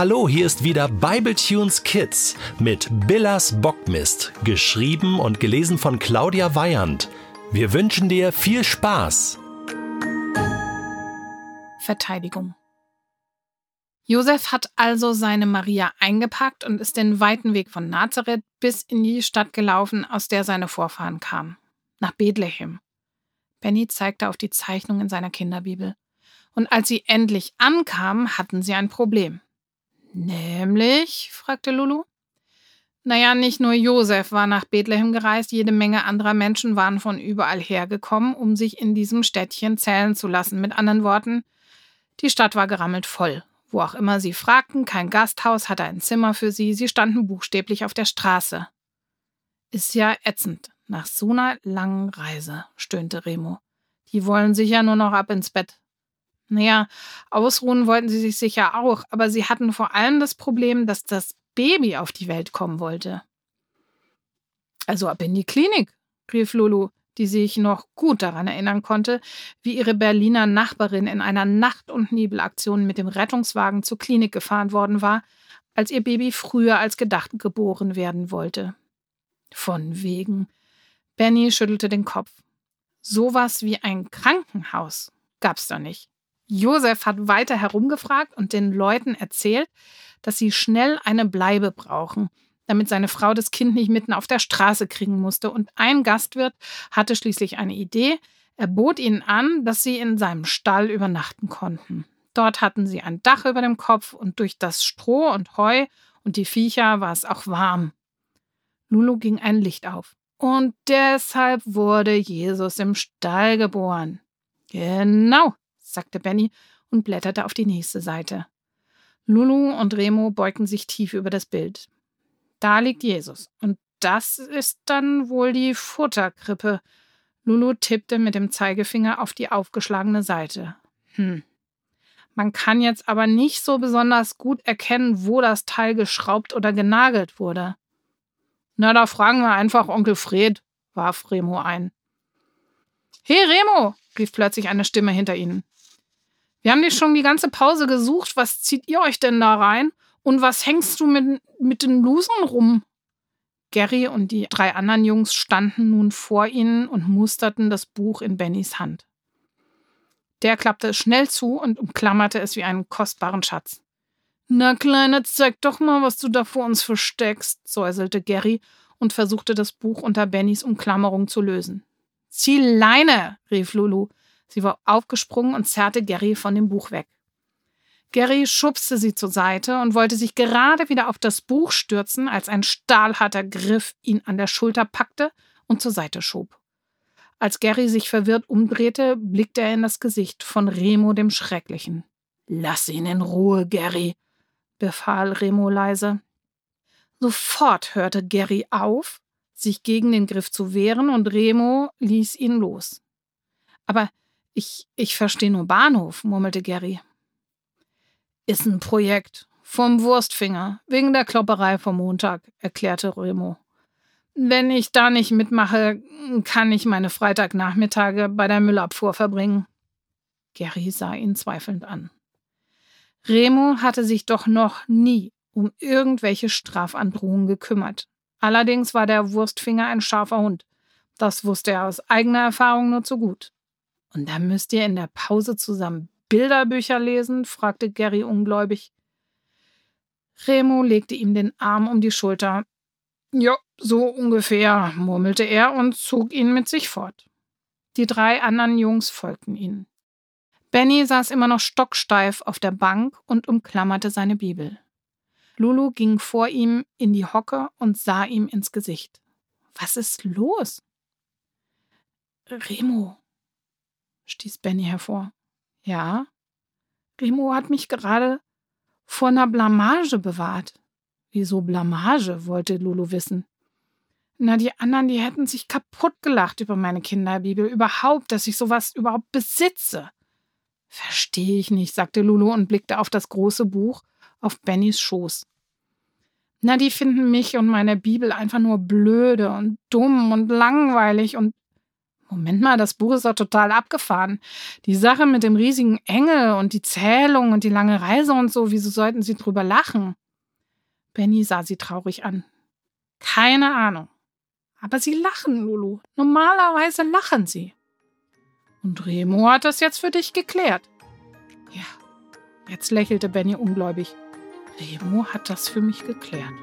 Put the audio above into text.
Hallo, hier ist wieder Bibletunes Kids mit Billas Bockmist, geschrieben und gelesen von Claudia Weyand. Wir wünschen dir viel Spaß. Verteidigung. Josef hat also seine Maria eingepackt und ist den weiten Weg von Nazareth bis in die Stadt gelaufen, aus der seine Vorfahren kamen, nach Bethlehem. Benny zeigte auf die Zeichnung in seiner Kinderbibel. Und als sie endlich ankamen, hatten sie ein Problem. Nämlich? fragte Lulu. Naja, nicht nur Josef war nach Bethlehem gereist, jede Menge anderer Menschen waren von überall hergekommen, um sich in diesem Städtchen zählen zu lassen. Mit anderen Worten, die Stadt war gerammelt voll. Wo auch immer sie fragten, kein Gasthaus hatte ein Zimmer für sie, sie standen buchstäblich auf der Straße. Ist ja ätzend, nach so einer langen Reise, stöhnte Remo. Die wollen sicher nur noch ab ins Bett. Naja, ausruhen wollten sie sich sicher auch, aber sie hatten vor allem das Problem, dass das Baby auf die Welt kommen wollte. Also ab in die Klinik, rief Lulu, die sich noch gut daran erinnern konnte, wie ihre Berliner Nachbarin in einer Nacht- und Nebelaktion mit dem Rettungswagen zur Klinik gefahren worden war, als ihr Baby früher als gedacht geboren werden wollte. Von wegen. Benny schüttelte den Kopf. Sowas wie ein Krankenhaus gab's da nicht. Josef hat weiter herumgefragt und den Leuten erzählt, dass sie schnell eine Bleibe brauchen, damit seine Frau das Kind nicht mitten auf der Straße kriegen musste. Und ein Gastwirt hatte schließlich eine Idee. Er bot ihnen an, dass sie in seinem Stall übernachten konnten. Dort hatten sie ein Dach über dem Kopf und durch das Stroh und Heu und die Viecher war es auch warm. Lulu ging ein Licht auf. Und deshalb wurde Jesus im Stall geboren. Genau, sagte Benny und blätterte auf die nächste Seite. Lulu und Remo beugten sich tief über das Bild. Da liegt Jesus. Und das ist dann wohl die Futterkrippe. Lulu tippte mit dem Zeigefinger auf die aufgeschlagene Seite. Hm. Man kann jetzt aber nicht so besonders gut erkennen, wo das Teil geschraubt oder genagelt wurde. Na, da fragen wir einfach Onkel Fred, warf Remo ein. Hey Remo, rief plötzlich eine Stimme hinter ihnen. Wir haben dich schon die ganze Pause gesucht. Was zieht ihr euch denn da rein? Und was hängst du mit, mit den Blusen rum? Gary und die drei anderen Jungs standen nun vor ihnen und musterten das Buch in Bennys Hand. Der klappte es schnell zu und umklammerte es wie einen kostbaren Schatz. Na, Kleine, zeig doch mal, was du da vor uns versteckst, säuselte Gary und versuchte das Buch unter Bennys Umklammerung zu lösen. Zieh Leine, rief Lulu. Sie war aufgesprungen und zerrte Gary von dem Buch weg. Gary schubste sie zur Seite und wollte sich gerade wieder auf das Buch stürzen, als ein stahlharter Griff ihn an der Schulter packte und zur Seite schob. Als Gary sich verwirrt umdrehte, blickte er in das Gesicht von Remo dem Schrecklichen. Lass ihn in Ruhe, Gary, befahl Remo leise. Sofort hörte Gary auf, sich gegen den Griff zu wehren, und Remo ließ ihn los. Aber ich, ich verstehe nur Bahnhof, murmelte Gary. Ist ein Projekt. Vom Wurstfinger. Wegen der Klopperei vom Montag, erklärte Remo. Wenn ich da nicht mitmache, kann ich meine Freitagnachmittage bei der Müllabfuhr verbringen. Gary sah ihn zweifelnd an. Remo hatte sich doch noch nie um irgendwelche Strafandrohungen gekümmert. Allerdings war der Wurstfinger ein scharfer Hund. Das wusste er aus eigener Erfahrung nur zu gut. Und dann müsst ihr in der Pause zusammen Bilderbücher lesen? fragte Gary ungläubig. Remo legte ihm den Arm um die Schulter. Ja, so ungefähr, murmelte er und zog ihn mit sich fort. Die drei anderen Jungs folgten ihnen. Benny saß immer noch stocksteif auf der Bank und umklammerte seine Bibel. Lulu ging vor ihm in die Hocke und sah ihm ins Gesicht. Was ist los? Remo, stieß Benny hervor. Ja? Remo hat mich gerade vor einer Blamage bewahrt. Wieso Blamage? wollte Lulu wissen. Na, die anderen, die hätten sich kaputt gelacht über meine Kinderbibel, überhaupt, dass ich sowas überhaupt besitze. Verstehe ich nicht, sagte Lulu und blickte auf das große Buch auf Bennys Schoß. Na, die finden mich und meine Bibel einfach nur blöde und dumm und langweilig und Moment mal, das Buch ist doch total abgefahren. Die Sache mit dem riesigen Engel und die Zählung und die lange Reise und so, wieso sollten Sie drüber lachen? Benny sah sie traurig an. Keine Ahnung. Aber Sie lachen, Lulu. Normalerweise lachen Sie. Und Remo hat das jetzt für dich geklärt. Ja, jetzt lächelte Benny ungläubig. Remo hat das für mich geklärt.